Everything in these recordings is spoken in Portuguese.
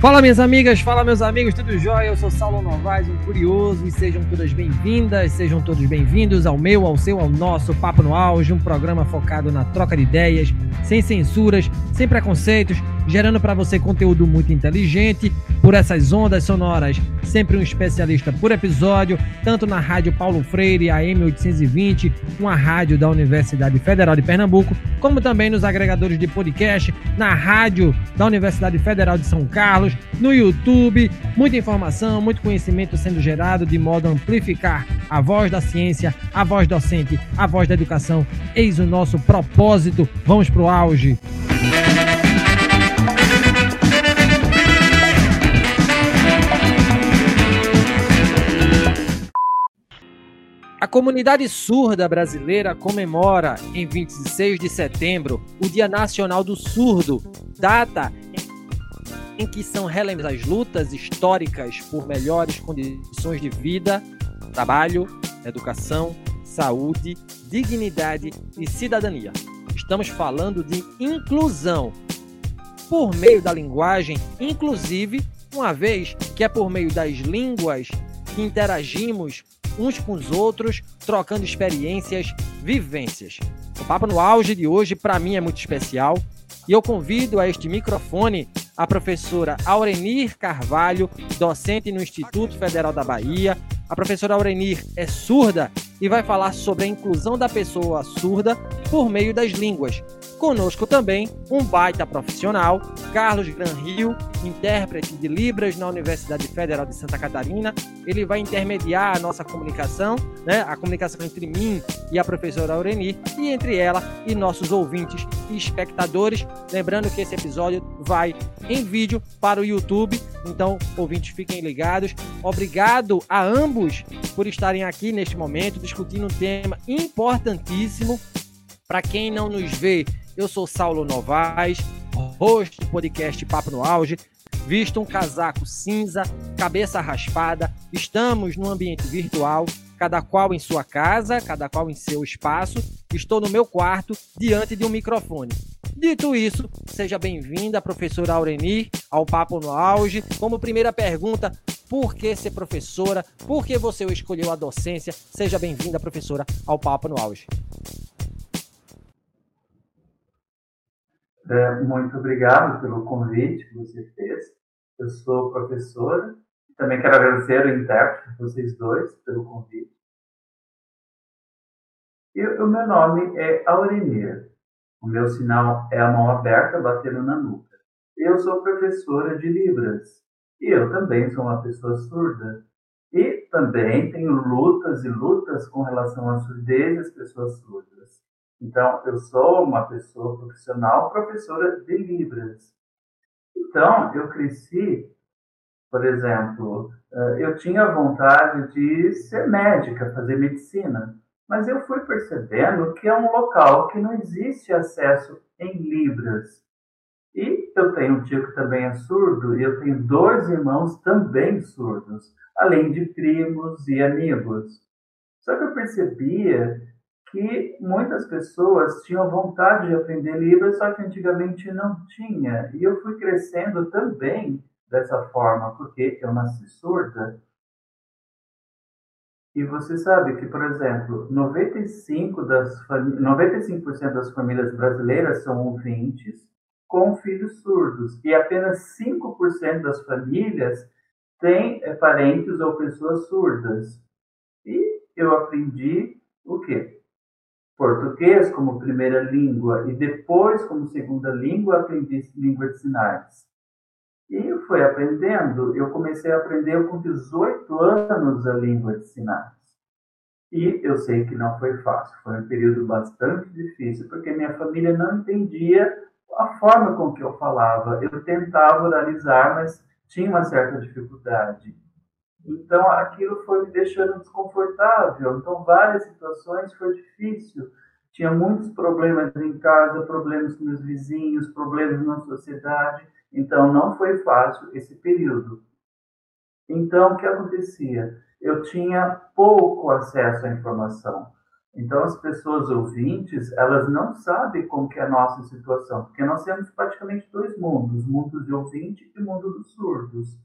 Fala minhas amigas, fala meus amigos, tudo jóia? Eu sou Saulo Novaes, um curioso, e sejam todas bem-vindas, sejam todos bem-vindos ao meu, ao seu, ao nosso Papo no Auge, um programa focado na troca de ideias, sem censuras, sem preconceitos, gerando para você conteúdo muito inteligente por essas ondas sonoras. Sempre um especialista por episódio, tanto na Rádio Paulo Freire, a M820, uma rádio da Universidade Federal de Pernambuco, como também nos agregadores de podcast, na rádio da Universidade Federal de São Carlos, no YouTube. Muita informação, muito conhecimento sendo gerado de modo a amplificar a voz da ciência, a voz docente, a voz da educação. Eis o nosso propósito. Vamos para o auge. A comunidade surda brasileira comemora, em 26 de setembro, o Dia Nacional do Surdo, data em que são relembradas as lutas históricas por melhores condições de vida, trabalho, educação, saúde, dignidade e cidadania. Estamos falando de inclusão por meio da linguagem, inclusive, uma vez que é por meio das línguas que interagimos uns com os outros, trocando experiências, vivências. O Papo no Auge de hoje, para mim, é muito especial e eu convido a este microfone a professora Aurenir Carvalho, docente no Instituto Federal da Bahia. A professora Aurenir é surda e vai falar sobre a inclusão da pessoa surda por meio das línguas. Conosco também um baita profissional, Carlos Gran Rio, intérprete de Libras na Universidade Federal de Santa Catarina. Ele vai intermediar a nossa comunicação, né, a comunicação entre mim e a professora Aureni, e entre ela e nossos ouvintes e espectadores. Lembrando que esse episódio vai em vídeo para o YouTube, então ouvintes fiquem ligados. Obrigado a ambos por estarem aqui neste momento discutindo um tema importantíssimo. Para quem não nos vê eu sou Saulo Novaes, host do podcast Papo no Auge. Visto um casaco cinza, cabeça raspada. Estamos no ambiente virtual, cada qual em sua casa, cada qual em seu espaço. Estou no meu quarto, diante de um microfone. Dito isso, seja bem-vinda, professora Aureni, ao Papo no Auge. Como primeira pergunta, por que ser professora? Por que você escolheu a docência? Seja bem-vinda, professora, ao Papo no Auge. Muito obrigado pelo convite que você fez. Eu sou professora. Também quero agradecer o intérprete, vocês dois, pelo convite. E o meu nome é Aurenir. O meu sinal é a mão aberta batendo na nuca. Eu sou professora de Libras. E eu também sou uma pessoa surda. E também tenho lutas e lutas com relação à surdez e às pessoas surdas. Então, eu sou uma pessoa profissional, professora de Libras. Então, eu cresci, por exemplo, eh, eu tinha vontade de ser médica, fazer medicina, mas eu fui percebendo que é um local que não existe acesso em Libras. E eu tenho um tio que também é surdo, e eu tenho dois irmãos também surdos, além de primos e amigos. Só que eu percebia que muitas pessoas tinham vontade de aprender Libras, só que antigamente não tinha. E eu fui crescendo também dessa forma, porque eu nasci surda. E você sabe que, por exemplo, 95%, das 95 das famílias brasileiras são ouvintes com filhos surdos. E apenas 5% das famílias têm eh, parentes ou pessoas surdas. E eu aprendi o quê? Português como primeira língua e depois, como segunda língua, aprendi língua de sinais. E fui aprendendo, eu comecei a aprender com 18 anos a língua de sinais. E eu sei que não foi fácil, foi um período bastante difícil, porque minha família não entendia a forma com que eu falava. Eu tentava oralizar, mas tinha uma certa dificuldade. Então, aquilo foi me deixando desconfortável. Então, várias situações foi difícil. Tinha muitos problemas em casa, problemas com meus vizinhos, problemas na sociedade. Então, não foi fácil esse período. Então, o que acontecia? Eu tinha pouco acesso à informação. Então, as pessoas ouvintes, elas não sabem como que é a nossa situação, porque nós temos praticamente dois mundos, o mundo de ouvinte e o mundo dos surdos.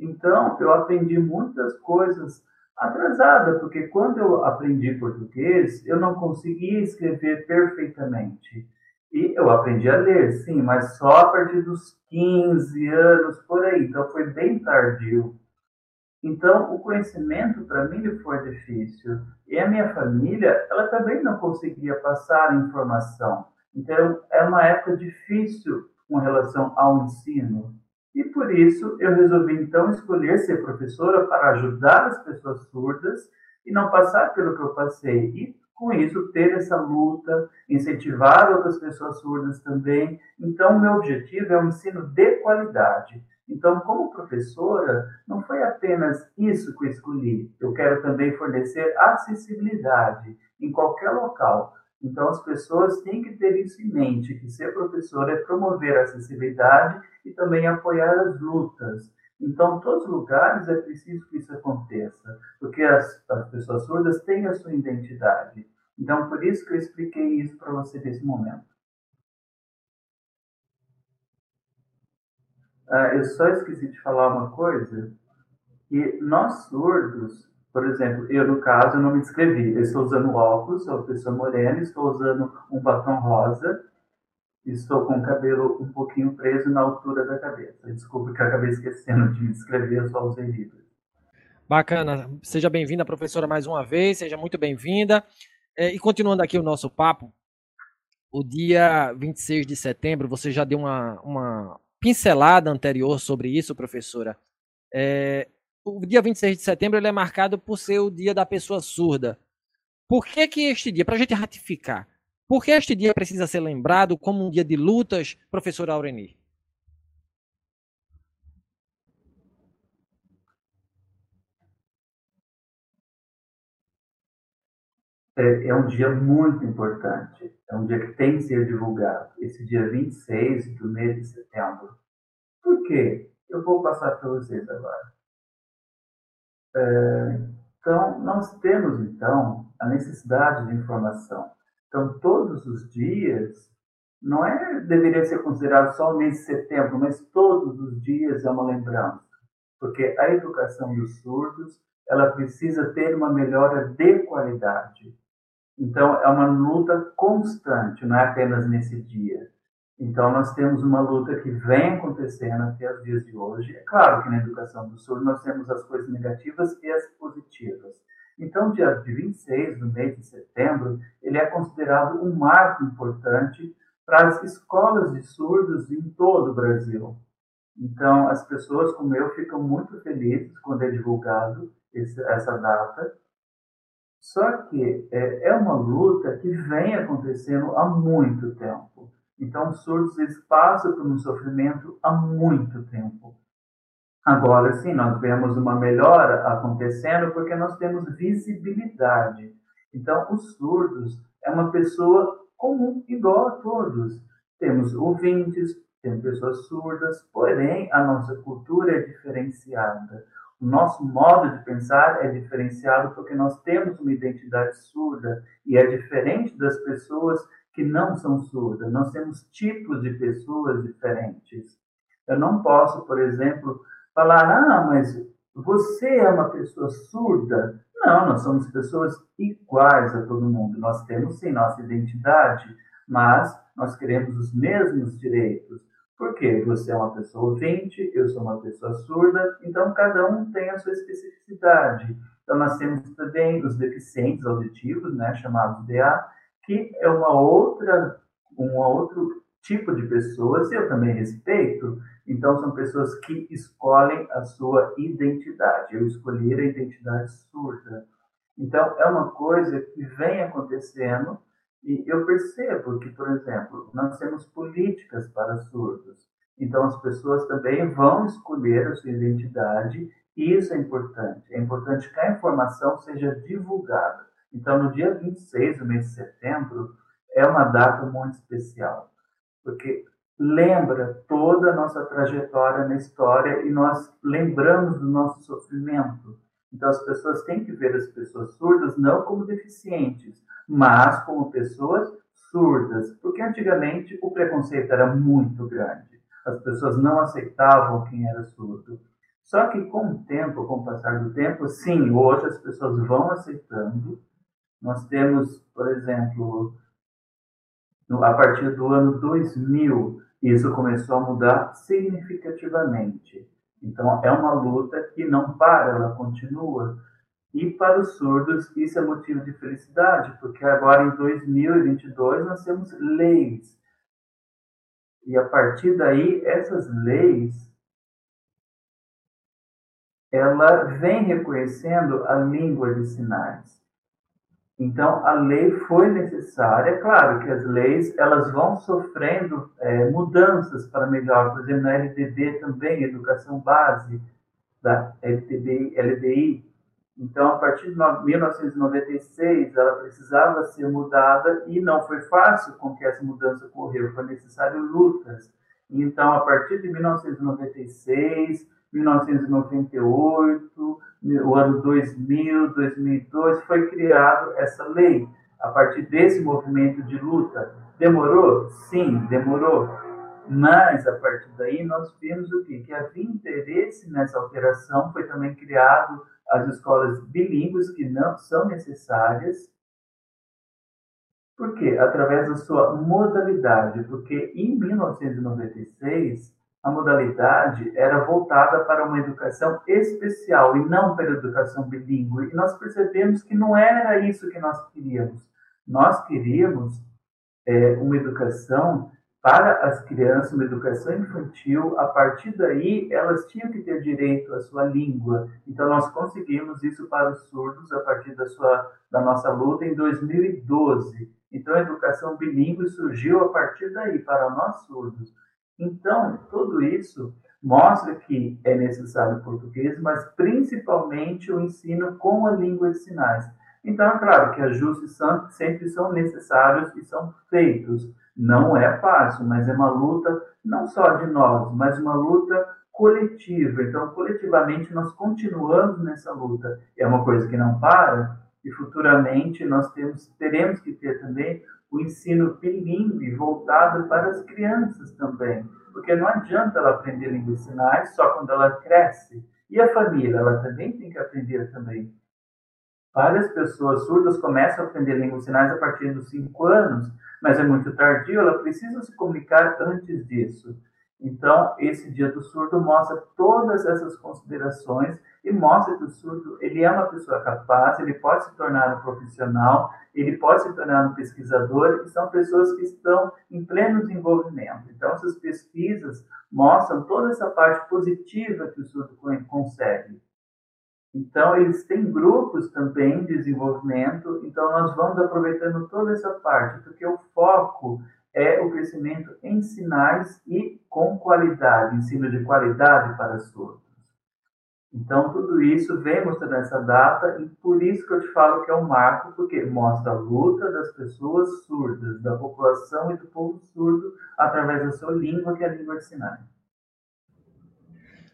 Então, eu aprendi muitas coisas atrasada, porque quando eu aprendi português, eu não conseguia escrever perfeitamente. E eu aprendi a ler, sim, mas só a partir dos 15 anos, por aí. Então, foi bem tardio. Então, o conhecimento para mim foi difícil. E a minha família, ela também não conseguia passar informação. Então, é uma época difícil com relação ao ensino. E por isso eu resolvi então escolher ser professora para ajudar as pessoas surdas e não passar pelo que eu passei. E com isso ter essa luta, incentivar outras pessoas surdas também. Então, meu objetivo é um ensino de qualidade. Então, como professora, não foi apenas isso que eu escolhi. Eu quero também fornecer acessibilidade em qualquer local. Então, as pessoas têm que ter isso em mente, que ser professor é promover a acessibilidade e também apoiar as lutas. Então, em todos os lugares é preciso que isso aconteça, porque as, as pessoas surdas têm a sua identidade. Então, por isso que eu expliquei isso para você nesse momento. Ah, eu só esqueci de falar uma coisa, que nós surdos, por exemplo, eu no caso não me descrevi, eu estou usando óculos, sou pessoa morena, estou usando um batom rosa, estou com o cabelo um pouquinho preso na altura da cabeça. Desculpe que eu acabei esquecendo de me descrever, eu só usei livros. Bacana, seja bem-vinda, professora, mais uma vez, seja muito bem-vinda. É, e continuando aqui o nosso papo, o dia 26 de setembro, você já deu uma, uma pincelada anterior sobre isso, professora. É, o dia 26 de setembro ele é marcado por ser o dia da pessoa surda. Por que, que este dia, para a gente ratificar, por que este dia precisa ser lembrado como um dia de lutas, professora Aureni? É, é um dia muito importante, é um dia que tem que ser divulgado, esse dia 26 do mês de setembro. Por quê? Eu vou passar para vocês agora. Então, nós temos, então, a necessidade de informação. Então, todos os dias, não é deveria ser considerado só o mês de setembro, mas todos os dias é uma lembrança. Porque a educação dos surdos, ela precisa ter uma melhora de qualidade. Então, é uma luta constante, não é apenas nesse dia. Então, nós temos uma luta que vem acontecendo até os dias de hoje. É claro que na educação do Sul nós temos as coisas negativas e as positivas. Então, dia de 26 do mês de setembro, ele é considerado um marco importante para as escolas de surdos em todo o Brasil. Então, as pessoas como eu ficam muito felizes quando é divulgado esse, essa data. Só que é, é uma luta que vem acontecendo há muito tempo. Então, os surdos eles passam por um sofrimento há muito tempo. Agora sim, nós vemos uma melhora acontecendo porque nós temos visibilidade. Então, os surdos é uma pessoa comum, igual a todos. Temos ouvintes, temos pessoas surdas, porém a nossa cultura é diferenciada. O nosso modo de pensar é diferenciado porque nós temos uma identidade surda e é diferente das pessoas que não são surdas. Nós temos tipos de pessoas diferentes. Eu não posso, por exemplo, falar, ah, mas você é uma pessoa surda. Não, nós somos pessoas iguais a todo mundo. Nós temos sim nossa identidade, mas nós queremos os mesmos direitos. Porque você é uma pessoa ouvinte, eu sou uma pessoa surda, então cada um tem a sua especificidade. Então nós temos também os deficientes auditivos, né, chamados DA, que é uma outra, um outro tipo de pessoas, e eu também respeito, então são pessoas que escolhem a sua identidade. Eu escolhi a identidade surda. Então é uma coisa que vem acontecendo e eu percebo que, por exemplo, nós temos políticas para surdos. Então as pessoas também vão escolher a sua identidade e isso é importante. É importante que a informação seja divulgada. Então, no dia 26 do mês de setembro, é uma data muito especial, porque lembra toda a nossa trajetória na história e nós lembramos do nosso sofrimento. Então, as pessoas têm que ver as pessoas surdas não como deficientes, mas como pessoas surdas, porque antigamente o preconceito era muito grande. As pessoas não aceitavam quem era surdo. Só que com o tempo, com o passar do tempo, sim, hoje as pessoas vão aceitando. Nós temos, por exemplo, a partir do ano 2000, isso começou a mudar significativamente. Então, é uma luta que não para, ela continua. E para os surdos, isso é motivo de felicidade, porque agora em 2022 nós temos leis. E a partir daí, essas leis ela vem reconhecendo a língua de sinais. Então, a lei foi necessária. É claro que as leis elas vão sofrendo é, mudanças para melhor. Por exemplo, na LDB também, Educação Base, da LDB, LDI, então, a partir de 1996, ela precisava ser mudada e não foi fácil com que essa mudança ocorreu, foi necessário lutas. Então, a partir de 1996, 1998, o ano 2000, 2002, foi criado essa lei. A partir desse movimento de luta, demorou? Sim, demorou. Mas, a partir daí, nós vimos o quê? Que havia interesse nessa alteração, foi também criado as escolas bilíngues que não são necessárias. Por quê? Através da sua modalidade, porque em 1996 a modalidade era voltada para uma educação especial e não para a educação bilíngue. E nós percebemos que não era isso que nós queríamos. Nós queríamos é, uma educação para as crianças, uma educação infantil, a partir daí elas tinham que ter direito à sua língua. Então nós conseguimos isso para os surdos a partir da sua da nossa luta em 2012. Então a educação bilíngue surgiu a partir daí para nós surdos. Então tudo isso mostra que é necessário o português, mas principalmente o ensino com a língua de sinais. Então é claro que ajustes sempre são necessários e são feitos não é fácil, mas é uma luta não só de nós, mas uma luta coletiva. Então, coletivamente, nós continuamos nessa luta. É uma coisa que não para, e futuramente nós temos, teremos que ter também o ensino bilíngue voltado para as crianças também. Porque não adianta ela aprender língua de sinais só quando ela cresce. E a família, ela também tem que aprender também. Várias pessoas surdas começam a aprender língua de sinais a partir dos 5 anos, mas é muito tardio, ela precisa se comunicar antes disso. Então, esse Dia do Surdo mostra todas essas considerações e mostra que o surdo ele é uma pessoa capaz, ele pode se tornar um profissional, ele pode se tornar um pesquisador, e são pessoas que estão em pleno desenvolvimento. Então, essas pesquisas mostram toda essa parte positiva que o surdo consegue. Então, eles têm grupos também de desenvolvimento, então nós vamos aproveitando toda essa parte, porque o foco é o crescimento em sinais e com qualidade, ensino de qualidade para surdos. Então, tudo isso vem mostrando essa data, e por isso que eu te falo que é um marco, porque mostra a luta das pessoas surdas, da população e do povo surdo, através da sua língua, que é a língua de sinais.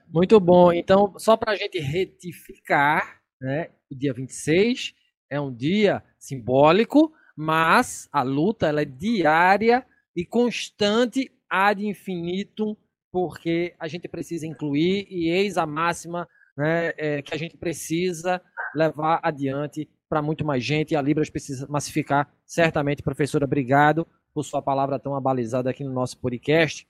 Muito bom. Então, só para a gente retificar, né, o dia 26 é um dia simbólico, mas a luta ela é diária e constante ad infinitum, porque a gente precisa incluir e eis a máxima né, é, que a gente precisa levar adiante para muito mais gente e a Libras precisa massificar. Certamente, professora, obrigado por sua palavra tão abalizada aqui no nosso podcast.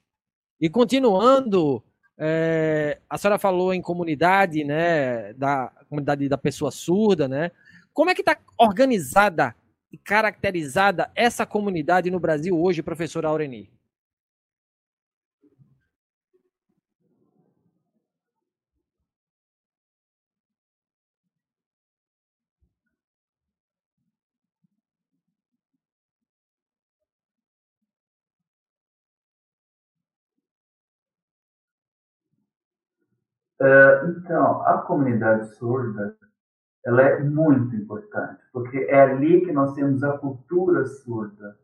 E continuando é, a senhora falou em comunidade, né, da comunidade da pessoa surda, né? Como é que está organizada e caracterizada essa comunidade no Brasil hoje, professora Aureni? Uh, então, a comunidade surda ela é muito importante, porque é ali que nós temos a cultura surda.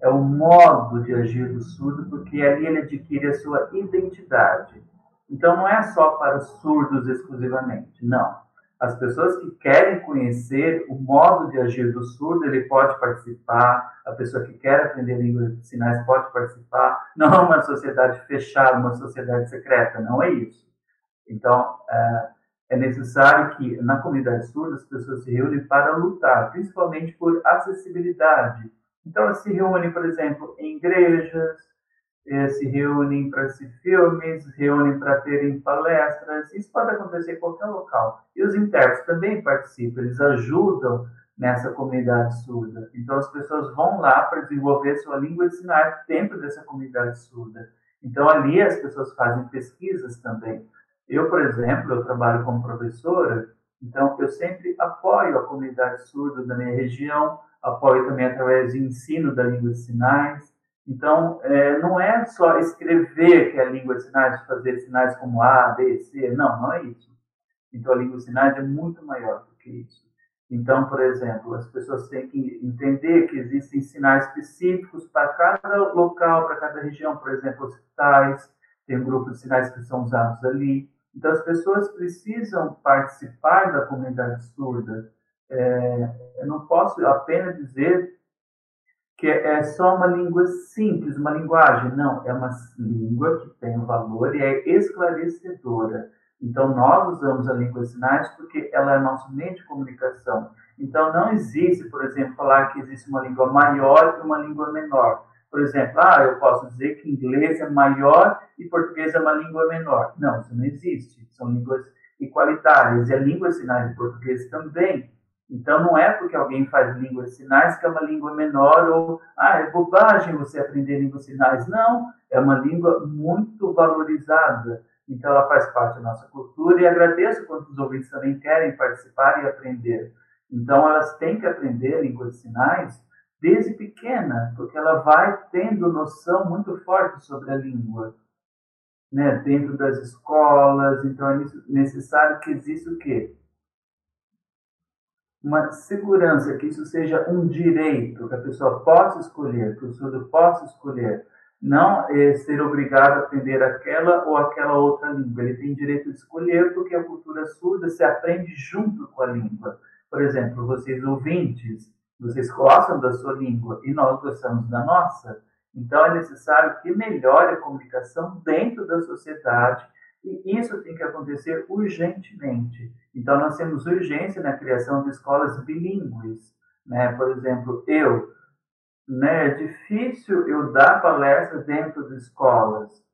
É o modo de agir do surdo, porque ali ele adquire a sua identidade. Então, não é só para surdos exclusivamente, não. As pessoas que querem conhecer o modo de agir do surdo, ele pode participar, a pessoa que quer aprender língua de sinais pode participar. Não é uma sociedade fechada, uma sociedade secreta, não é isso. Então, é, é necessário que na comunidade surda as pessoas se reúnem para lutar, principalmente por acessibilidade. Então, elas se reúnem, por exemplo, em igrejas, eh, se reúnem para assistir filmes, reúnem para terem palestras. Isso pode acontecer em qualquer local. E os intérpretes também participam, eles ajudam nessa comunidade surda. Então, as pessoas vão lá para desenvolver sua língua de sinais dentro dessa comunidade surda. Então, ali as pessoas fazem pesquisas também. Eu, por exemplo, eu trabalho como professora, então eu sempre apoio a comunidade surda da minha região, apoio também através de ensino da língua de sinais, então, é, não é só escrever que é a língua de sinais, fazer sinais como A, B, C. Não, não é isso. Então, a língua de sinais é muito maior do que isso. Então, por exemplo, as pessoas têm que entender que existem sinais específicos para cada local, para cada região. Por exemplo, hospitais, tem um grupo de sinais que são usados ali. Então, as pessoas precisam participar da comunidade surda. É, eu não posso apenas dizer que é só uma língua simples, uma linguagem. Não, é uma língua que tem valor e é esclarecedora. Então, nós usamos a língua de sinais porque ela é nosso meio de comunicação. Então, não existe, por exemplo, falar que existe uma língua maior e uma língua menor. Por exemplo, ah, eu posso dizer que inglês é maior e português é uma língua menor. Não, isso não existe. São línguas igualitárias. E a língua de sinais de português também então, não é porque alguém faz língua de sinais que é uma língua menor ou, ah, é bobagem você aprender língua de sinais. Não, é uma língua muito valorizada. Então, ela faz parte da nossa cultura e agradeço quando os ouvintes também querem participar e aprender. Então, elas têm que aprender língua de sinais desde pequena, porque ela vai tendo noção muito forte sobre a língua. Né, dentro das escolas, então é necessário que exista o quê? Uma segurança, que isso seja um direito, que a pessoa possa escolher, que o surdo possa escolher, não é ser obrigado a aprender aquela ou aquela outra língua. Ele tem direito de escolher porque a cultura surda se aprende junto com a língua. Por exemplo, vocês ouvintes, vocês gostam da sua língua e nós gostamos da nossa. Então é necessário que melhore a comunicação dentro da sociedade e isso tem que acontecer urgentemente. Então, nós temos urgência na criação de escolas bilíngues. Né? Por exemplo, eu, né, é difícil eu dar palestras dentro de escolas,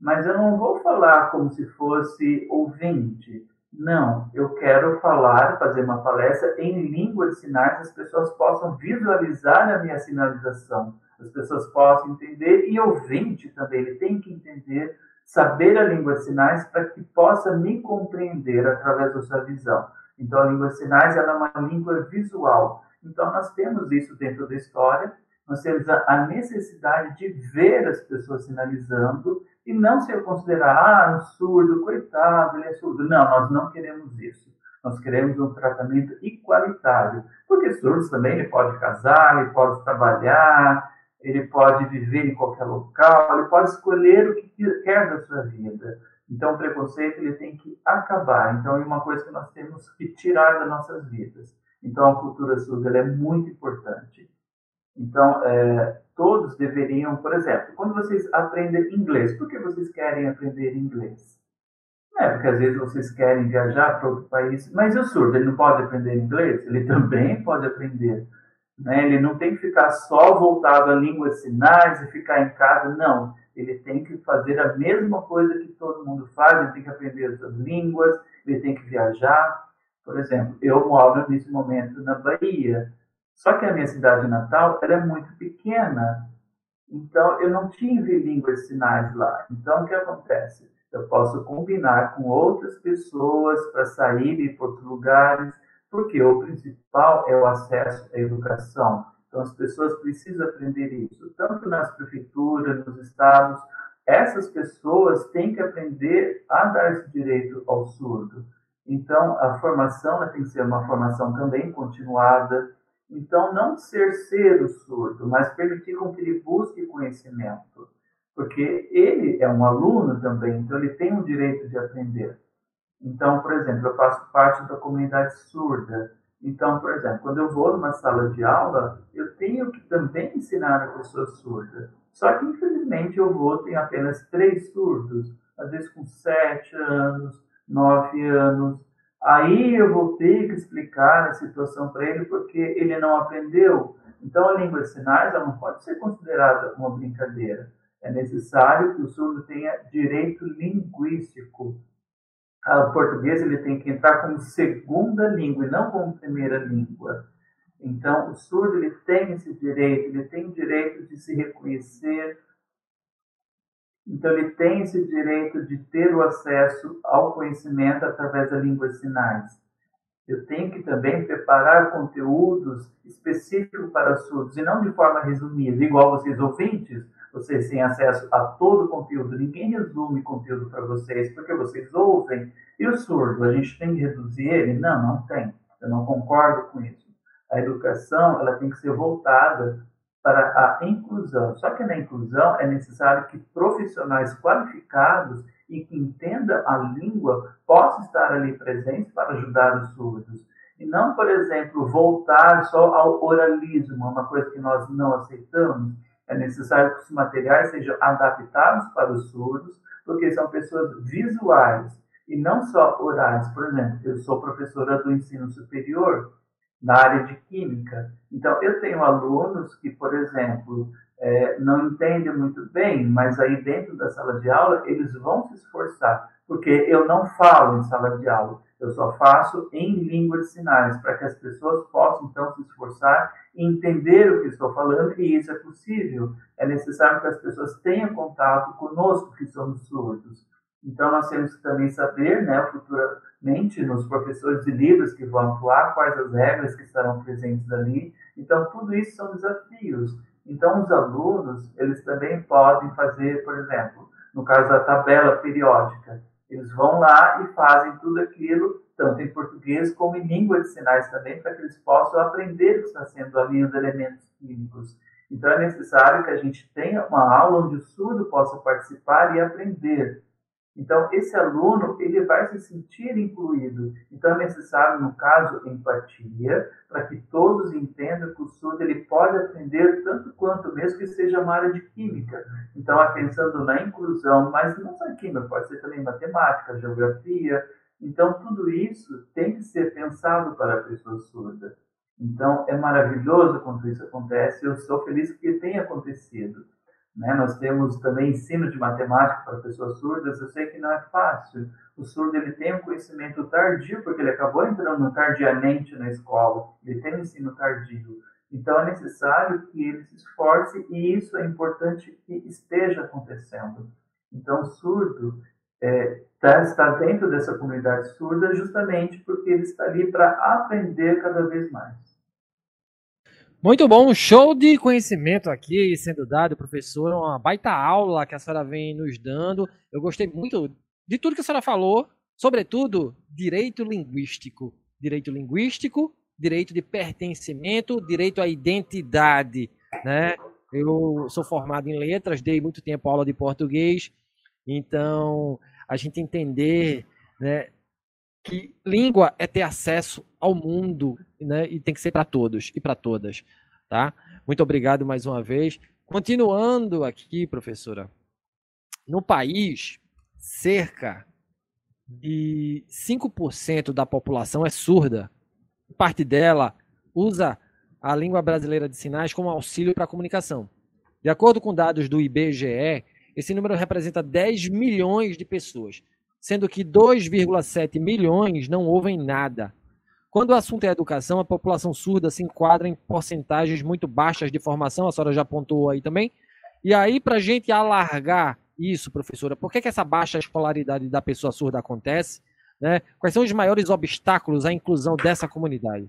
mas eu não vou falar como se fosse ouvinte. Não, eu quero falar, fazer uma palestra em língua de sinais, as pessoas possam visualizar a minha sinalização, as pessoas possam entender, e ouvinte também, ele tem que entender saber a língua sinais para que possa me compreender através da sua visão. Então, a língua sinais é uma língua visual. Então, nós temos isso dentro da história, nós temos a necessidade de ver as pessoas sinalizando e não ser considerar, ah, um surdo, coitado, ele é surdo. Não, nós não queremos isso. Nós queremos um tratamento igualitário, porque surdos também ele pode casar, ele pode trabalhar, ele pode viver em qualquer local, ele pode escolher o que quer da sua vida. Então, o preconceito ele tem que acabar. Então, é uma coisa que nós temos que tirar das nossas vidas. Então, a cultura surda é muito importante. Então, é, todos deveriam, por exemplo, quando vocês aprendem inglês, por que vocês querem aprender inglês? É porque às vezes vocês querem viajar para outro país, mas o surdo, ele não pode aprender inglês? Ele também pode aprender. Né? Ele não tem que ficar só voltado à língua de sinais e ficar em casa, não. Ele tem que fazer a mesma coisa que todo mundo faz, ele tem que aprender as línguas, ele tem que viajar. Por exemplo, eu moro nesse momento na Bahia, só que a minha cidade natal era é muito pequena, então eu não tive língua de sinais lá. Então o que acontece? Eu posso combinar com outras pessoas para sair ir para outros lugares porque o principal é o acesso à educação. Então, as pessoas precisam aprender isso, tanto nas prefeituras, nos estados. Essas pessoas têm que aprender a dar esse direito ao surdo. Então, a formação tem que ser uma formação também continuada. Então, não ser ser o surdo, mas permitir com que ele busque conhecimento. Porque ele é um aluno também, então ele tem o direito de aprender. Então, por exemplo, eu faço parte da comunidade surda. Então, por exemplo, quando eu vou numa sala de aula, eu tenho que também ensinar a pessoa surda. Só que, infelizmente, eu vou, tenho apenas três surdos, às vezes com sete anos, nove anos. Aí eu vou ter que explicar a situação para ele porque ele não aprendeu. Então, a língua de sinais não pode ser considerada uma brincadeira. É necessário que o surdo tenha direito linguístico. O português ele tem que entrar como segunda língua e não como primeira língua. Então, o surdo ele tem esse direito, ele tem direito de se reconhecer. Então, ele tem esse direito de ter o acesso ao conhecimento através da língua de sinais. Eu tenho que também preparar conteúdos específicos para surdos, e não de forma resumida, igual vocês ouvintes, vocês têm acesso a todo o conteúdo. Ninguém resume conteúdo para vocês, porque vocês ouvem. E o surdo, a gente tem que reduzir ele? Não, não tem. Eu não concordo com isso. A educação ela tem que ser voltada para a inclusão. Só que na inclusão é necessário que profissionais qualificados e que entendam a língua possam estar ali presentes para ajudar os surdos. E não, por exemplo, voltar só ao oralismo, uma coisa que nós não aceitamos. É necessário que os materiais sejam adaptados para os surdos, porque são pessoas visuais e não só orais. Por exemplo, eu sou professora do ensino superior na área de química. Então, eu tenho alunos que, por exemplo, é, não entendem muito bem, mas aí dentro da sala de aula eles vão se esforçar, porque eu não falo em sala de aula, eu só faço em língua de sinais, para que as pessoas possam então se esforçar e entender o que estou falando, e isso é possível. É necessário que as pessoas tenham contato conosco, que somos surdos. Então, nós temos que também saber, né, futuramente, nos professores de livros que vão atuar, quais as regras que estarão presentes ali. Então, tudo isso são desafios. Então, os alunos, eles também podem fazer, por exemplo, no caso da tabela periódica, eles vão lá e fazem tudo aquilo, tanto em português como em língua de sinais também, para que eles possam aprender o que está sendo ali os elementos químicos. Então, é necessário que a gente tenha uma aula onde o surdo possa participar e aprender então, esse aluno ele vai se sentir incluído. Então, é necessário, no caso, empatia, para que todos entendam que o surdo ele pode aprender tanto quanto, mesmo que seja uma área de química. Então, pensando na inclusão, mas não só química, pode ser também matemática, geografia. Então, tudo isso tem que ser pensado para a pessoa surda. Então, é maravilhoso quando isso acontece. Eu sou feliz que tenha acontecido. Né? Nós temos também ensino de matemática para pessoas surdas. Eu sei que não é fácil. O surdo ele tem um conhecimento tardio, porque ele acabou entrando tardiamente na escola. Ele tem um ensino tardio. Então é necessário que ele se esforce e isso é importante que esteja acontecendo. Então o surdo é, tá, está dentro dessa comunidade surda justamente porque ele está ali para aprender cada vez mais. Muito bom, show de conhecimento aqui sendo dado, professor. Uma baita aula que a senhora vem nos dando. Eu gostei muito de tudo que a senhora falou, sobretudo direito linguístico. Direito linguístico, direito de pertencimento, direito à identidade. Né? Eu sou formado em letras, dei muito tempo aula de português, então a gente entender né, que língua é ter acesso ao mundo, né? E tem que ser para todos e para todas, tá? Muito obrigado mais uma vez. Continuando aqui, professora. No país, cerca de 5% da população é surda. Parte dela usa a língua brasileira de sinais como auxílio para a comunicação. De acordo com dados do IBGE, esse número representa 10 milhões de pessoas, sendo que 2,7 milhões não ouvem nada. Quando o assunto é educação, a população surda se enquadra em porcentagens muito baixas de formação, a senhora já apontou aí também. E aí, para a gente alargar isso, professora, por que, que essa baixa escolaridade da pessoa surda acontece? Né? Quais são os maiores obstáculos à inclusão dessa comunidade?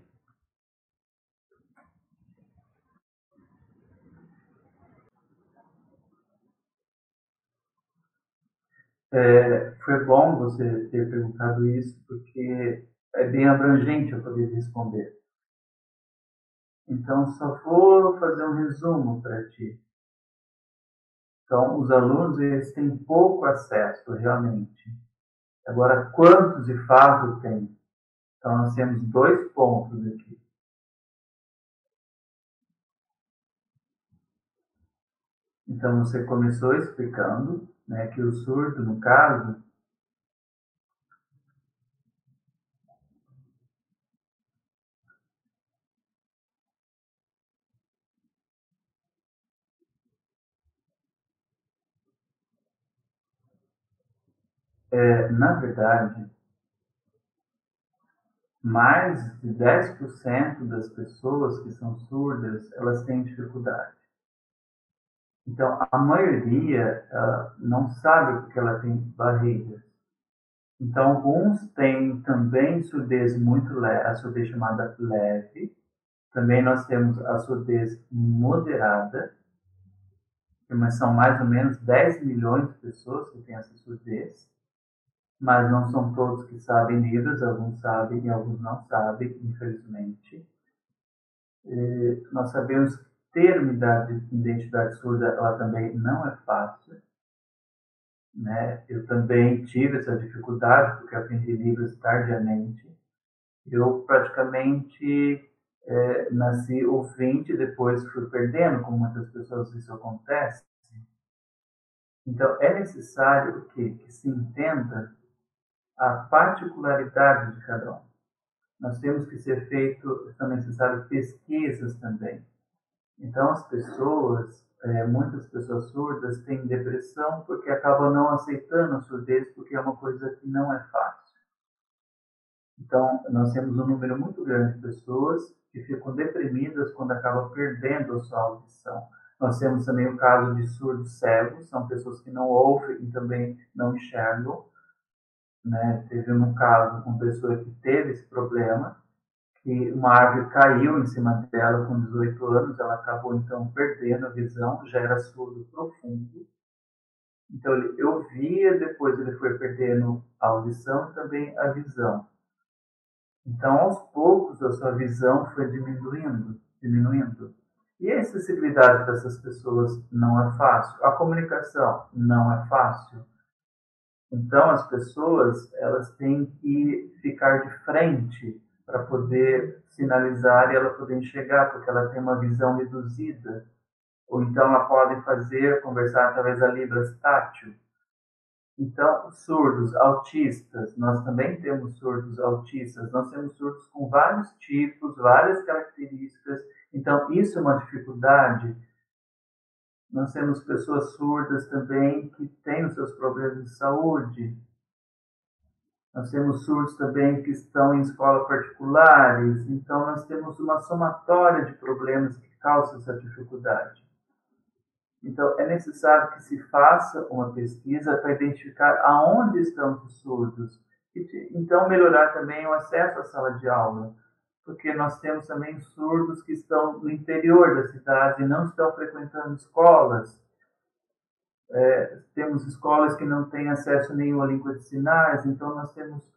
É, foi bom você ter perguntado isso, porque é bem abrangente eu poder responder. Então, só vou fazer um resumo para ti. Então, os alunos eles têm pouco acesso realmente Agora, quantos de fato tem? Então, nós temos dois pontos aqui. Então, você começou explicando né, que o surdo, no caso, é, na verdade, mais de 10% das pessoas que são surdas, elas têm dificuldade. Então, a maioria não sabe porque ela tem barreiras. Então, alguns têm também surdez muito leve, a surdez chamada leve. Também nós temos a surdez moderada, mas são mais ou menos 10 milhões de pessoas que têm essa surdez mas não são todos que sabem Libras, alguns sabem e alguns não sabem, infelizmente. E nós sabemos que ter uma identidade surda ela também não é fácil. Né? Eu também tive essa dificuldade porque aprendi Libras tardiamente. Eu praticamente é, nasci ouvinte, depois fui perdendo, como muitas pessoas isso acontece. Então, é necessário que, que se entenda a particularidade de cada um. Nós temos que ser feito, são necessárias pesquisas também. Então, as pessoas, é, muitas pessoas surdas têm depressão porque acabam não aceitando a surdez porque é uma coisa que não é fácil. Então, nós temos um número muito grande de pessoas que ficam deprimidas quando acabam perdendo a sua audição. Nós temos também o caso de surdos cegos, são pessoas que não ouvem e também não enxergam né? Teve um caso com pessoa que teve esse problema, que uma árvore caiu em cima dela com 18 anos, ela acabou então perdendo a visão, já era surdo profundo. Então eu via, depois ele foi perdendo a audição e também a visão. Então aos poucos a sua visão foi diminuindo, diminuindo. E a acessibilidade dessas pessoas não é fácil. A comunicação não é fácil. Então, as pessoas elas têm que ficar de frente para poder sinalizar e ela poder enxergar, porque ela tem uma visão reduzida. Ou então ela pode fazer, conversar através da Libras tátil. Então, surdos, autistas, nós também temos surdos autistas, nós temos surdos com vários tipos, várias características. Então, isso é uma dificuldade nós temos pessoas surdas também que têm os seus problemas de saúde. Nós temos surdos também que estão em escolas particulares. Então, nós temos uma somatória de problemas que causam essa dificuldade. Então, é necessário que se faça uma pesquisa para identificar aonde estão os surdos. E, então, melhorar também o acesso à sala de aula porque nós temos também surdos que estão no interior da cidade e não estão frequentando escolas. É, temos escolas que não têm acesso nenhum à língua de sinais, então nós temos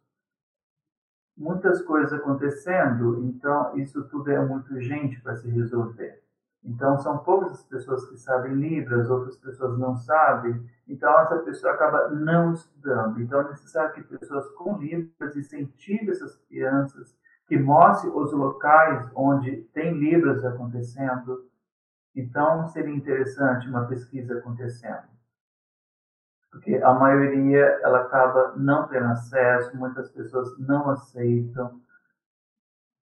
muitas coisas acontecendo, então isso tudo é muito urgente para se resolver. Então são poucas as pessoas que sabem Libras, outras pessoas não sabem, então essa pessoa acaba não estudando. Então é necessário que pessoas com Libras incentivem essas crianças que mostre os locais onde tem Libras acontecendo. Então, seria interessante uma pesquisa acontecendo. Porque a maioria ela acaba não tendo acesso, muitas pessoas não aceitam.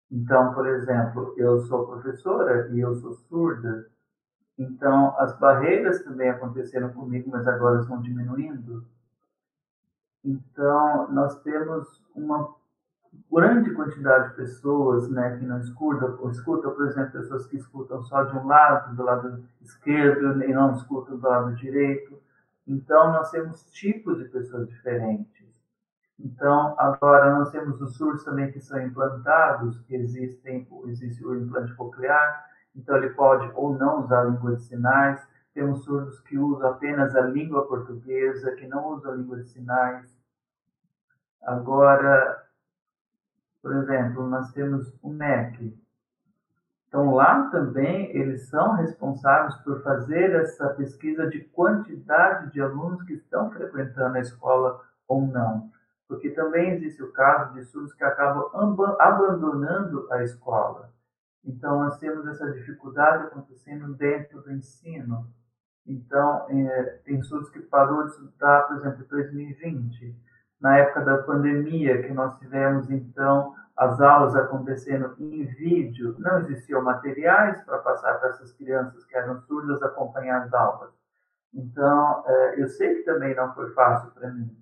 Então, por exemplo, eu sou professora e eu sou surda, então as barreiras também aconteceram comigo, mas agora estão diminuindo. Então, nós temos uma grande quantidade de pessoas né, que não escutam, ou escutam, por exemplo, pessoas que escutam só de um lado, do lado esquerdo, e não escutam do lado direito. Então, nós temos tipos de pessoas diferentes. Então, agora nós temos os surdos também que são implantados, que existem, existe o implante coclear, então ele pode ou não usar a língua de sinais. Temos surdos que usam apenas a língua portuguesa, que não usam a língua de sinais. Agora, por exemplo, nós temos o MEC. Então, lá também eles são responsáveis por fazer essa pesquisa de quantidade de alunos que estão frequentando a escola ou não. porque também existe o caso de surdos que acabam abandonando a escola. Então, nós temos essa dificuldade acontecendo dentro do ensino. Então, é, tem surdos que parou de estudar, por exemplo, em 2020, na época da pandemia, que nós tivemos, então, as aulas acontecendo em vídeo, não existiam materiais para passar para essas crianças que eram surdas acompanhar as aulas. Então, é, eu sei que também não foi fácil para mim,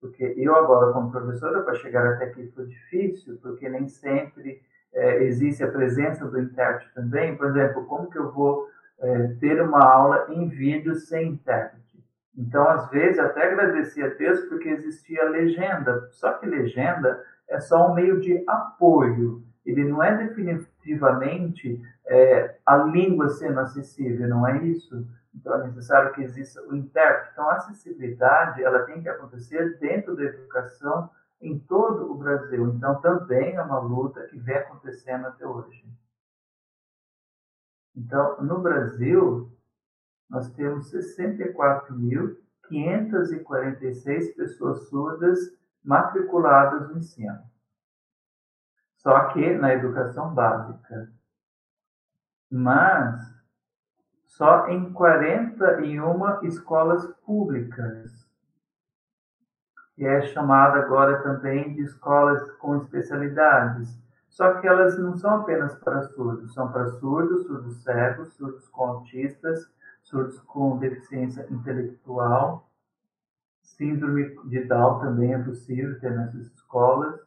porque eu agora, como professora, para chegar até aqui foi difícil, porque nem sempre é, existe a presença do intérprete também. Por exemplo, como que eu vou é, ter uma aula em vídeo sem intérprete? Então, às vezes, até agradecia a Deus porque existia legenda. Só que legenda é só um meio de apoio. Ele não é definitivamente é, a língua sendo acessível, não é isso? Então, é necessário que exista o intérprete. Então, a acessibilidade ela tem que acontecer dentro da educação em todo o Brasil. Então, também é uma luta que vem acontecendo até hoje. Então, no Brasil, nós temos 64.546 pessoas surdas matriculadas no ensino. Só que na educação básica. Mas só em 41 escolas públicas que é chamada agora também de escolas com especialidades. Só que elas não são apenas para surdos, são para surdos, surdos cegos, surdos com autistas, surdos com deficiência intelectual. Síndrome de Down também é possível ter nessas escolas.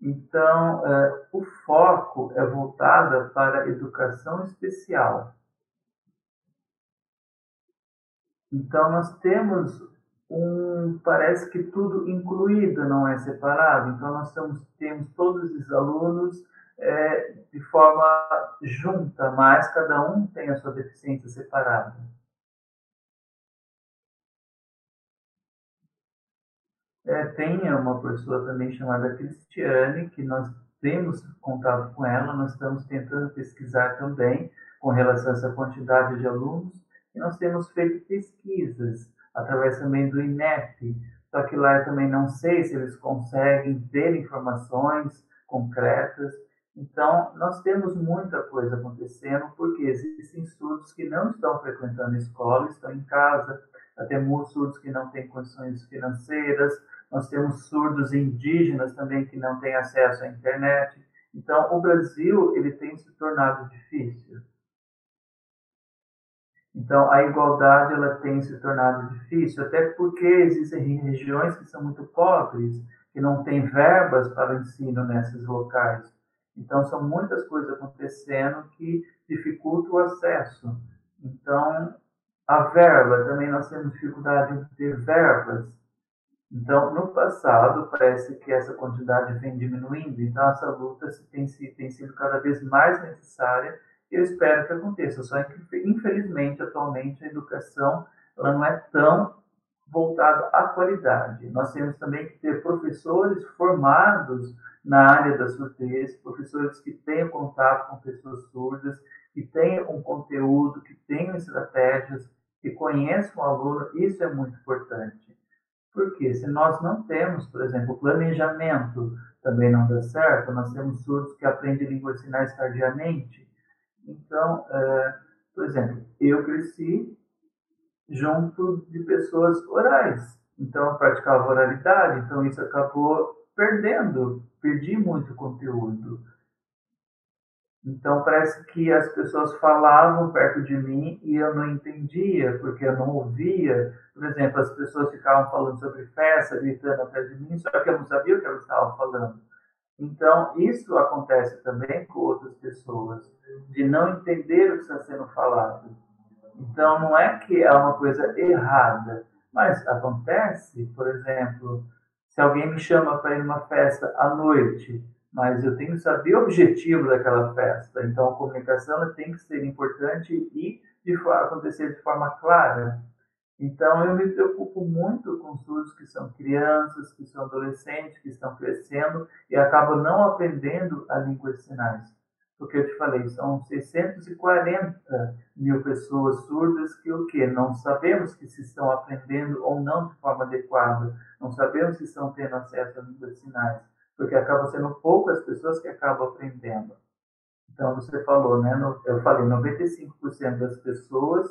Então, é, o foco é voltado para a educação especial. Então, nós temos um, parece que tudo incluído, não é separado. Então, nós temos, temos todos os alunos é, de forma junta, mas cada um tem a sua deficiência separada. É, tem uma pessoa também chamada Cristiane, que nós temos contato com ela, nós estamos tentando pesquisar também com relação a essa quantidade de alunos, e nós temos feito pesquisas através também do INEP. Só que lá eu também não sei se eles conseguem ter informações concretas. Então, nós temos muita coisa acontecendo, porque existem surdos que não estão frequentando escola, estão em casa, até muitos surdos que não têm condições financeiras, nós temos surdos indígenas também que não têm acesso à internet. Então, o Brasil ele tem se tornado difícil. Então, a igualdade ela tem se tornado difícil, até porque existem regiões que são muito pobres, que não têm verbas para o ensino nesses locais. Então, são muitas coisas acontecendo que dificultam o acesso. Então, a verba, também nós temos dificuldade de ter verbas. Então, no passado, parece que essa quantidade vem diminuindo, então essa luta tem, tem sido cada vez mais necessária eu espero que aconteça. Só que, infelizmente, atualmente, a educação ela não é tão voltada à qualidade. Nós temos também que ter professores formados na área da surdez, professores que tenham contato com pessoas surdas, que tenham um conteúdo, que tenham estratégias, que conheçam o aluno, isso é muito importante. Porque se nós não temos, por exemplo, planejamento também não dá certo, nós temos surdos que aprendem línguas sinais tardiamente, então, é, por exemplo, eu cresci junto de pessoas orais. Então, eu praticava oralidade, então isso acabou perdendo, perdi muito conteúdo. Então, parece que as pessoas falavam perto de mim e eu não entendia, porque eu não ouvia. Por exemplo, as pessoas ficavam falando sobre festa, gritando atrás de mim, só que eu não sabia o que elas estavam falando. Então, isso acontece também com outras pessoas, de não entender o que está sendo falado. Então, não é que é uma coisa errada, mas acontece, por exemplo, se alguém me chama para ir numa festa à noite, mas eu tenho que saber o objetivo daquela festa. Então, a comunicação tem que ser importante e de, acontecer de forma clara. Então, eu me preocupo muito com surdos que são crianças, que são adolescentes, que estão crescendo e acabam não aprendendo a língua de sinais. porque eu te falei, são 640 mil pessoas surdas que o quê? Não sabemos que se estão aprendendo ou não de forma adequada, não sabemos se estão tendo acesso à língua de sinais, porque acaba sendo poucas pessoas que acabam aprendendo. Então, você falou, né? Eu falei, 95% das pessoas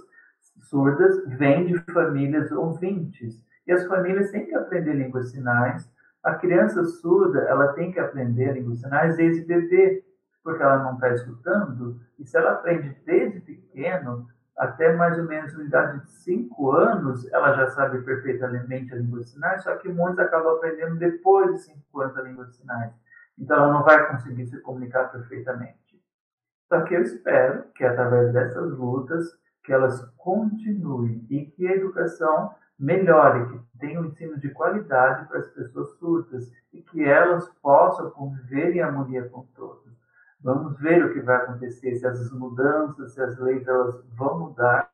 surdas vêm de famílias ouvintes. E as famílias têm que aprender língua de sinais. A criança surda, ela tem que aprender língua de sinais desde bebê porque ela não está escutando, e se ela aprende desde pequeno, até mais ou menos na idade de 5 anos, ela já sabe perfeitamente a língua de sinais, só que muitos acabam aprendendo depois de 5 anos a língua de sinais. Então ela não vai conseguir se comunicar perfeitamente. Só que eu espero que através dessas lutas, que elas continuem e que a educação melhore, que tenha um ensino de qualidade para as pessoas surdas e que elas possam conviver em harmonia com todos. Vamos ver o que vai acontecer, se essas mudanças, se as leis elas vão mudar,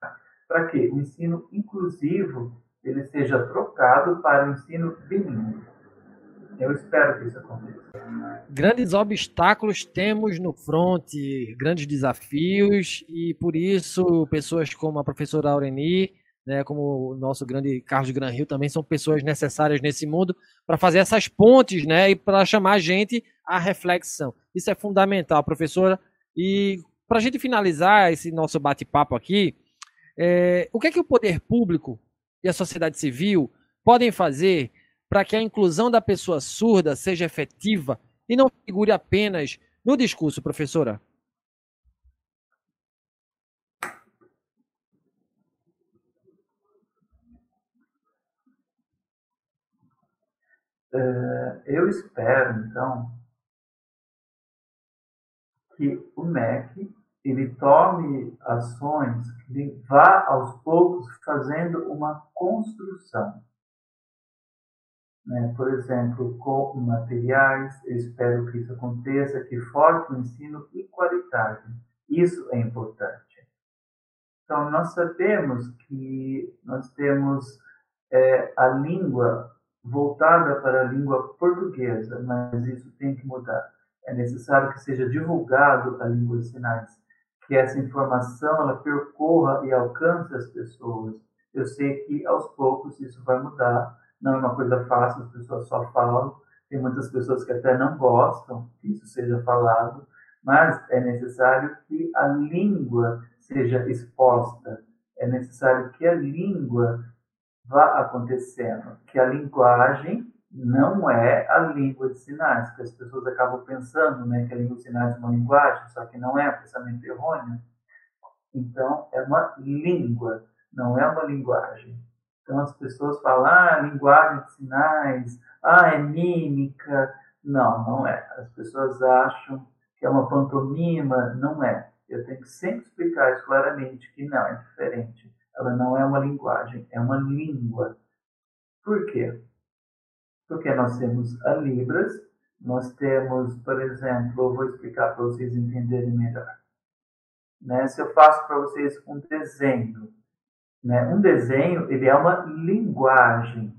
para que o ensino inclusivo ele seja trocado para o ensino bilíngue. Eu espero que isso aconteça. Grandes obstáculos temos no front, grandes desafios, e por isso pessoas como a professora Aureni, né, como o nosso grande Carlos Granrio também são pessoas necessárias nesse mundo para fazer essas pontes né, e para chamar a gente à reflexão. Isso é fundamental, professora. E para a gente finalizar esse nosso bate-papo aqui, é, o que é que o poder público e a sociedade civil podem fazer para que a inclusão da pessoa surda seja efetiva e não figure apenas no discurso, professora? É, eu espero, então, que o MEC ele tome ações, que vá aos poucos fazendo uma construção. Né? Por exemplo, com materiais, eu espero que isso aconteça, que forte o ensino e qualidade. Isso é importante. Então, nós sabemos que nós temos é, a língua voltada para a língua portuguesa, mas isso tem que mudar. É necessário que seja divulgado a língua de sinais, que essa informação ela percorra e alcance as pessoas. Eu sei que aos poucos isso vai mudar, não é uma coisa fácil, as pessoas só falam, tem muitas pessoas que até não gostam que isso seja falado, mas é necessário que a língua seja exposta, é necessário que a língua vá acontecendo, que a linguagem não é a língua de sinais, que as pessoas acabam pensando né, que a língua de sinais é uma linguagem, só que não é, pensamento errôneo. Então, é uma língua, não é uma linguagem. Então, as pessoas falam, ah, linguagem de sinais, ah, é mímica. Não, não é. As pessoas acham que é uma pantomima, não é. Eu tenho que sempre explicar isso claramente, que não, é diferente. Ela não é uma linguagem, é uma língua. Por quê? porque nós temos a Libras, nós temos, por exemplo, eu vou explicar para vocês entenderem melhor. Né? Se eu faço para vocês um desenho, né? um desenho ele é uma linguagem.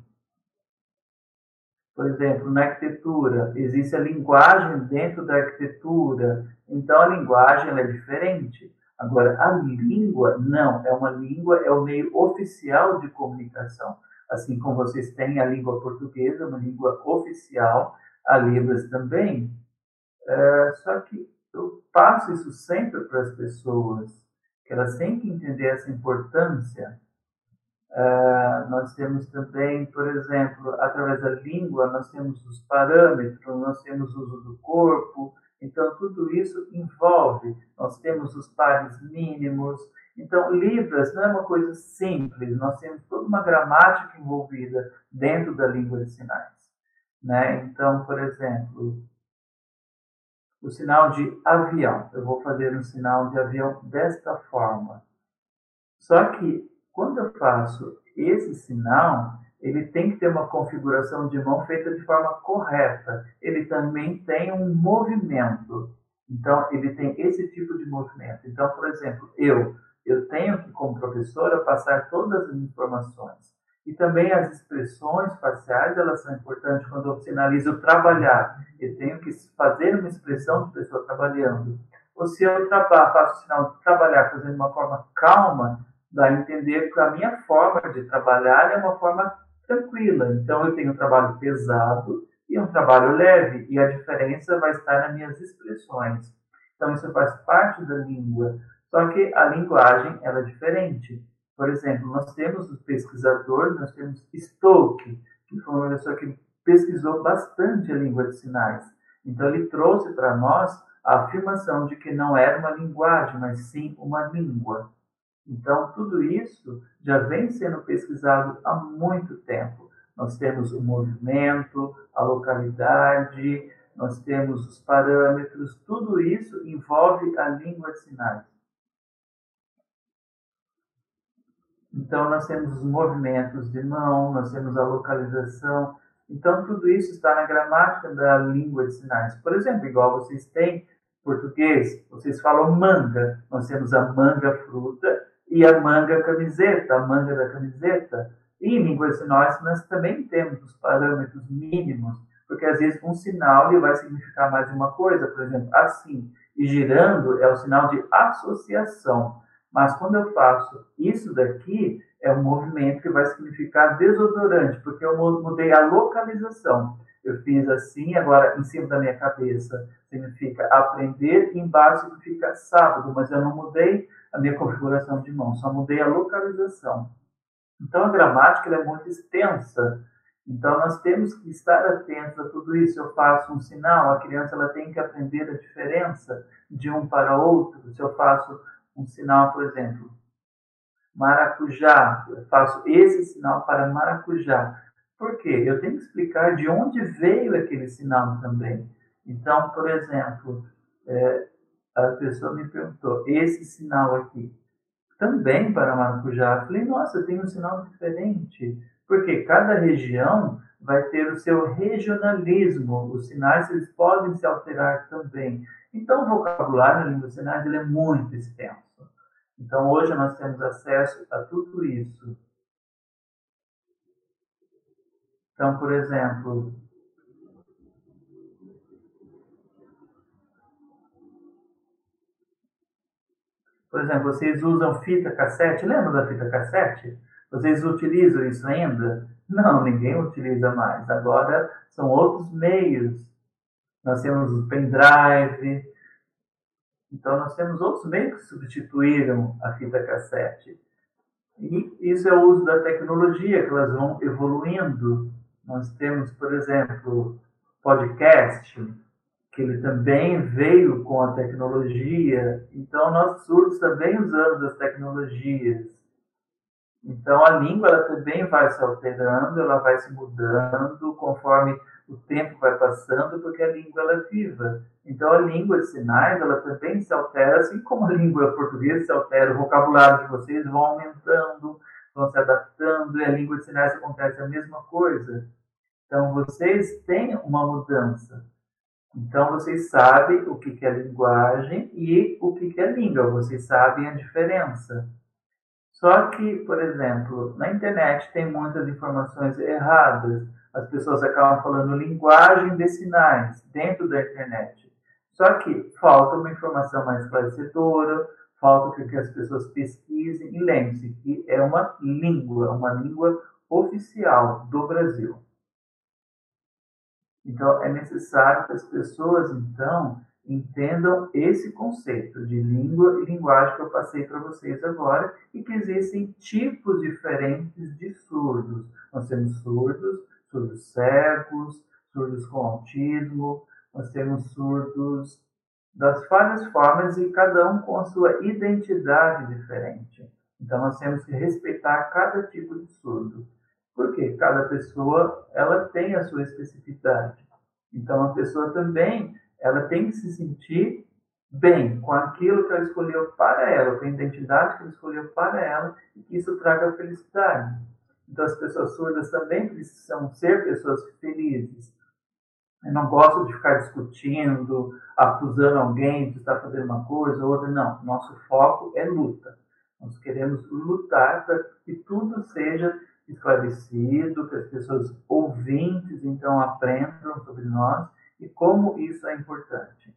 Por exemplo, na arquitetura, existe a linguagem dentro da arquitetura, então a linguagem é diferente. Agora, a língua, não, é uma língua, é o meio oficial de comunicação assim como vocês têm a língua portuguesa, uma língua oficial, a Libras também. É, só que eu passo isso sempre para as pessoas, que elas têm que entender essa importância. É, nós temos também, por exemplo, através da língua, nós temos os parâmetros, nós temos o uso do corpo, então tudo isso envolve. Nós temos os pares mínimos, então, Libras não é uma coisa simples, nós temos toda uma gramática envolvida dentro da língua de sinais. Né? Então, por exemplo, o sinal de avião. Eu vou fazer um sinal de avião desta forma. Só que, quando eu faço esse sinal, ele tem que ter uma configuração de mão feita de forma correta. Ele também tem um movimento. Então, ele tem esse tipo de movimento. Então, por exemplo, eu eu tenho que, como professora, passar todas as informações. E também as expressões faciais, elas são importantes quando eu sinalizo trabalhar. Eu tenho que fazer uma expressão de pessoa trabalhando. ou se eu trabalho, faço o sinal de trabalhar fazendo uma forma calma, dá a entender que a minha forma de trabalhar é uma forma tranquila. Então, eu tenho um trabalho pesado e um trabalho leve, e a diferença vai estar nas minhas expressões. Então, isso faz parte da língua. Só que a linguagem ela é diferente. Por exemplo, nós temos o pesquisador, nós temos Stoke, que foi uma pessoa que pesquisou bastante a língua de sinais. Então, ele trouxe para nós a afirmação de que não era uma linguagem, mas sim uma língua. Então, tudo isso já vem sendo pesquisado há muito tempo. Nós temos o movimento, a localidade, nós temos os parâmetros, tudo isso envolve a língua de sinais. Então, nós temos os movimentos de mão, nós temos a localização. Então, tudo isso está na gramática da língua de sinais. Por exemplo, igual vocês têm português, vocês falam manga, nós temos a manga fruta e a manga camiseta, a manga da camiseta. E em língua de sinais nós também temos os parâmetros mínimos, porque às vezes um sinal ele vai significar mais de uma coisa, por exemplo, assim, e girando é o sinal de associação. Mas quando eu faço isso daqui, é um movimento que vai significar desodorante, porque eu mudei a localização. Eu fiz assim, agora em cima da minha cabeça significa aprender, embaixo significa sábado, mas eu não mudei a minha configuração de mão, só mudei a localização. Então a gramática é muito extensa. Então nós temos que estar atentos a tudo isso. Eu faço um sinal, a criança ela tem que aprender a diferença de um para outro. Se eu faço um sinal, por exemplo, maracujá, eu faço esse sinal para maracujá. Por quê? Eu tenho que explicar de onde veio aquele sinal também. Então, por exemplo, é, a pessoa me perguntou, esse sinal aqui, também para maracujá? Eu falei, nossa, tem um sinal diferente, porque cada região vai ter o seu regionalismo, os sinais eles podem se alterar também. Então, o vocabulário na língua dos sinais ele é muito extenso. Então, hoje nós temos acesso a tudo isso. Então, por exemplo, por exemplo, vocês usam fita cassete, lembra da fita cassete? Vocês utilizam isso ainda? Não, ninguém utiliza mais. Agora são outros meios. Nós temos o pendrive. Então, nós temos outros meios que substituíram a fita cassete. E isso é o uso da tecnologia, que elas vão evoluindo. Nós temos, por exemplo, podcast, que ele também veio com a tecnologia. Então, nós surdos também usamos as tecnologias. Então, a língua ela também vai se alterando, ela vai se mudando conforme o tempo vai passando, porque a língua ela é viva. Então, a língua de sinais ela também se altera, assim como a língua portuguesa se altera, o vocabulário de vocês vão aumentando, vão se adaptando, e a língua de sinais acontece a mesma coisa. Então, vocês têm uma mudança. Então, vocês sabem o que é linguagem e o que é língua. Vocês sabem a diferença. Só que, por exemplo, na internet tem muitas informações erradas. As pessoas acabam falando linguagem de sinais dentro da internet. Só que falta uma informação mais esclarecedora, falta que as pessoas pesquisem. E lembre-se que é uma língua, uma língua oficial do Brasil. Então, é necessário que as pessoas, então, entendam esse conceito de língua e linguagem que eu passei para vocês agora e que existem tipos diferentes de surdos. Nós temos surdos, surdos cegos, surdos com autismo, nós temos surdos das várias formas e cada um com a sua identidade diferente. Então nós temos que respeitar cada tipo de surdo. Porque cada pessoa ela tem a sua especificidade. Então a pessoa também ela tem que se sentir bem com aquilo que ela escolheu para ela, com a identidade que ela escolheu para ela, e que isso traga felicidade. Então as pessoas surdas também precisam ser pessoas felizes. Eu não gosto de ficar discutindo, acusando alguém de estar fazendo uma coisa ou outra. Não, nosso foco é luta. Nós queremos lutar para que tudo seja esclarecido, que as pessoas ouvintes então aprendam sobre nós e como isso é importante.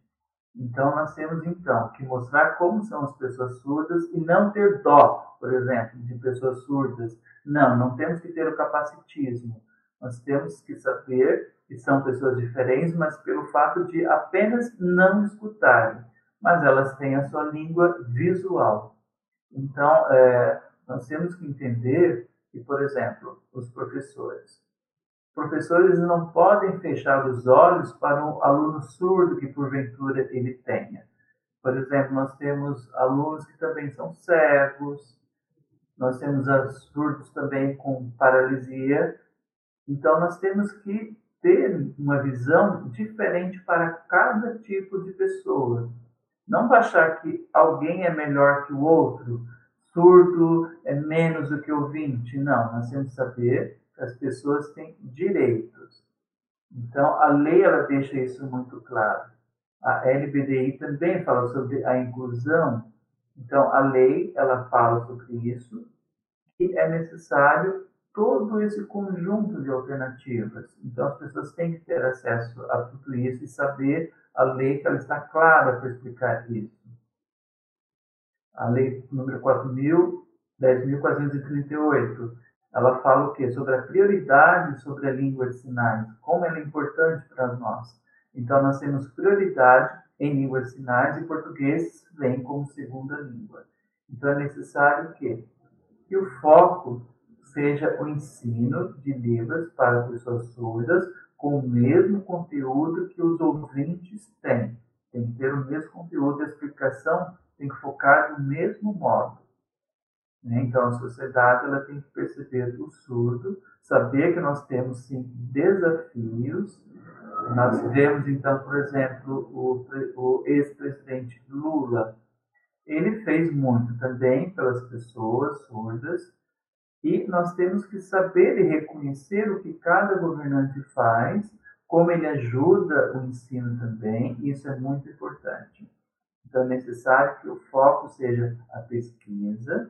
Então, nós temos, então, que mostrar como são as pessoas surdas e não ter dó, por exemplo, de pessoas surdas. Não, não temos que ter o capacitismo. Nós temos que saber que são pessoas diferentes, mas pelo fato de apenas não escutarem. Mas elas têm a sua língua visual. Então, é, nós temos que entender que, por exemplo, os professores. Professores não podem fechar os olhos para um aluno surdo que porventura ele tenha. Por exemplo, nós temos alunos que também são cegos, nós temos surdos também com paralisia. Então, nós temos que ter uma visão diferente para cada tipo de pessoa. Não achar que alguém é melhor que o outro, surdo é menos do que ouvinte. Não, nós temos que saber que as pessoas têm direitos. Então, a lei ela deixa isso muito claro. A LBDI também fala sobre a inclusão. Então, a lei ela fala sobre isso e é necessário todo esse conjunto de alternativas. Então, as pessoas têm que ter acesso a tudo isso e saber a lei que ela está clara para explicar isso. A lei número 4.000, 10.438, ela fala o quê? Sobre a prioridade sobre a língua de sinais, como ela é importante para nós. Então, nós temos prioridade em língua de sinais e português vem como segunda língua. Então, é necessário que, que o foco seja o ensino de Libras para pessoas surdas com o mesmo conteúdo que os ouvintes têm. Tem que ter o mesmo conteúdo, a explicação tem que focar do mesmo modo. Né? Então, a sociedade ela tem que perceber o surdo, saber que nós temos, sim, desafios. Nós vemos, então, por exemplo, o, o ex-presidente Lula. Ele fez muito também pelas pessoas surdas, e nós temos que saber e reconhecer o que cada governante faz, como ele ajuda o ensino também, isso é muito importante. Então, é necessário que o foco seja a pesquisa,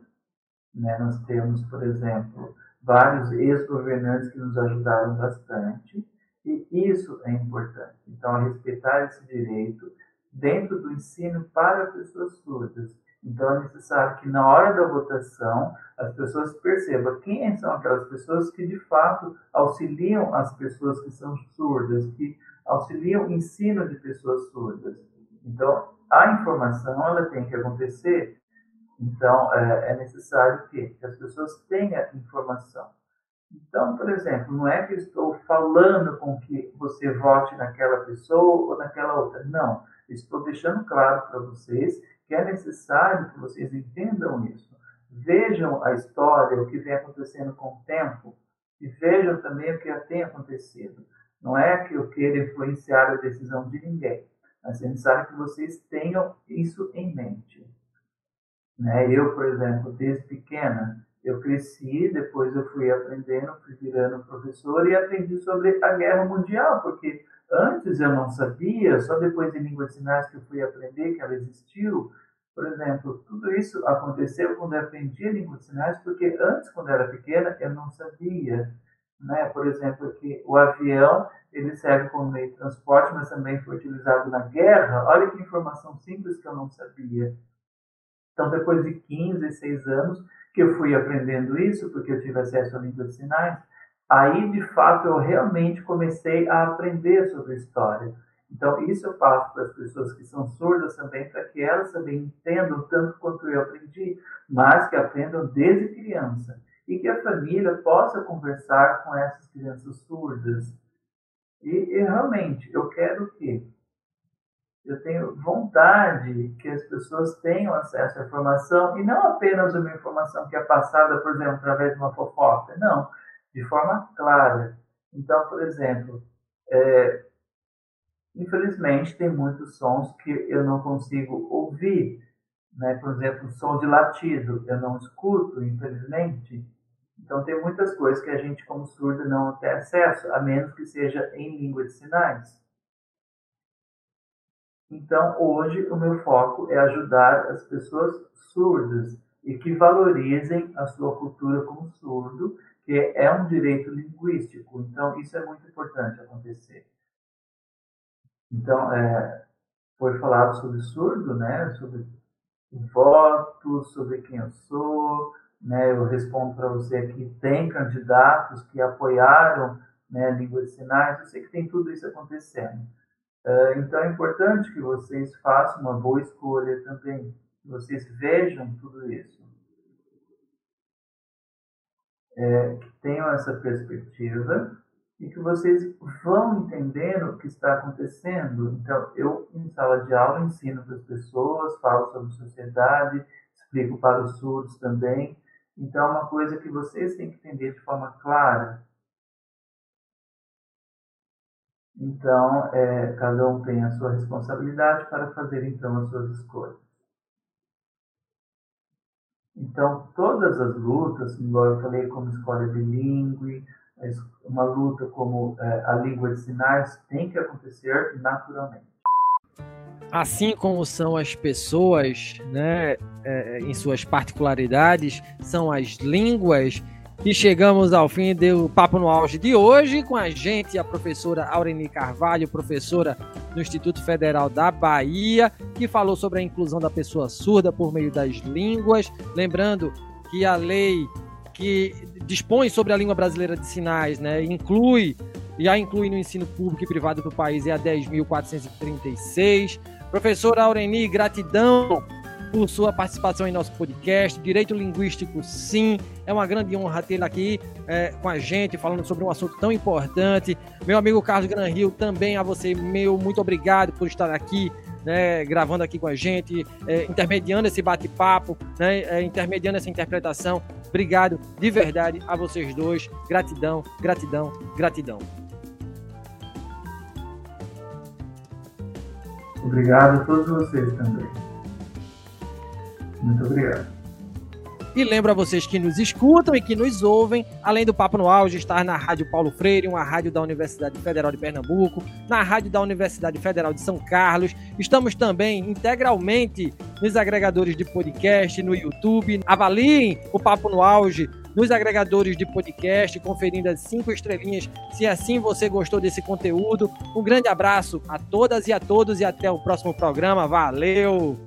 né? Nós temos, por exemplo, vários ex-governantes que nos ajudaram bastante, e isso é importante. Então, respeitar esse direito dentro do ensino para pessoas surdas. Então, é necessário que na hora da votação as pessoas percebam quem são aquelas pessoas que de fato auxiliam as pessoas que são surdas, que auxiliam o ensino de pessoas surdas. Então, a informação ela tem que acontecer então, é, é necessário que, que as pessoas tenham informação. Então, por exemplo, não é que estou falando com que você vote naquela pessoa ou naquela outra. Não. Estou deixando claro para vocês que é necessário que vocês entendam isso. Vejam a história, o que vem acontecendo com o tempo, e vejam também o que já tem acontecido. Não é que eu queira influenciar a decisão de ninguém, mas é necessário que vocês tenham isso em mente. Né? Eu, por exemplo, desde pequena, eu cresci, depois eu fui aprendendo, fui virando professor e aprendi sobre a guerra mundial, porque antes eu não sabia, só depois de línguas sinais que eu fui aprender que ela existiu. Por exemplo, tudo isso aconteceu quando eu aprendi a língua de sinais, porque antes, quando eu era pequena, eu não sabia. Né? Por exemplo, que o avião ele serve como meio de transporte, mas também foi utilizado na guerra. Olha que informação simples que eu não sabia. Então, depois de 15, 16 anos que eu fui aprendendo isso, porque eu tive acesso à língua de sinais, aí de fato eu realmente comecei a aprender sobre história. Então, isso eu passo para as pessoas que são surdas também, para que elas também entendam tanto quanto eu aprendi, mas que aprendam desde criança. E que a família possa conversar com essas crianças surdas. E, e realmente, eu quero que eu tenho vontade que as pessoas tenham acesso à informação e não apenas uma informação que é passada, por exemplo, através de uma fofoca, não, de forma clara. Então, por exemplo, é, infelizmente tem muitos sons que eu não consigo ouvir, né? Por exemplo, som de latido, eu não escuto, infelizmente. Então, tem muitas coisas que a gente, como surdo, não tem acesso, a menos que seja em língua de sinais. Então, hoje, o meu foco é ajudar as pessoas surdas e que valorizem a sua cultura como surdo, que é um direito linguístico. Então, isso é muito importante acontecer. Então, é, foi falado sobre surdo, né? Sobre voto, sobre quem eu sou, né? Eu respondo para você aqui, tem candidatos que apoiaram né, a língua de sinais, eu sei que tem tudo isso acontecendo. Uh, então é importante que vocês façam uma boa escolha também, que vocês vejam tudo isso. É, que tenham essa perspectiva e que vocês vão entendendo o que está acontecendo. Então, eu, em sala de aula, ensino para as pessoas, falo sobre sociedade, explico para os surdos também. Então, é uma coisa que vocês têm que entender de forma clara. Então, é, cada um tem a sua responsabilidade para fazer, então, as suas escolhas. Então, todas as lutas, igual eu falei, como escola bilíngue, uma luta como é, a língua de sinais tem que acontecer naturalmente. Assim como são as pessoas, né, é, em suas particularidades, são as línguas. E chegamos ao fim do Papo no Auge de hoje, com a gente, a professora Aureni Carvalho, professora do Instituto Federal da Bahia, que falou sobre a inclusão da pessoa surda por meio das línguas. Lembrando que a lei que dispõe sobre a língua brasileira de sinais, né, inclui, já inclui no ensino público e privado do país, é a 10.436. Professora Aureni, gratidão por sua participação em nosso podcast. Direito linguístico, sim, é uma grande honra tê-la aqui é, com a gente, falando sobre um assunto tão importante. Meu amigo Carlos Granrio, também a você, meu, muito obrigado por estar aqui né, gravando aqui com a gente, é, intermediando esse bate-papo, né, é, intermediando essa interpretação. Obrigado de verdade a vocês dois. Gratidão, gratidão, gratidão. Obrigado a todos vocês também. Muito obrigado. E lembro a vocês que nos escutam e que nos ouvem, além do Papo no Auge, estar na Rádio Paulo Freire, uma rádio da Universidade Federal de Pernambuco, na Rádio da Universidade Federal de São Carlos. Estamos também integralmente nos agregadores de podcast, no YouTube. Avaliem o Papo no Auge nos agregadores de podcast, conferindo as cinco estrelinhas, se assim você gostou desse conteúdo. Um grande abraço a todas e a todos e até o próximo programa. Valeu!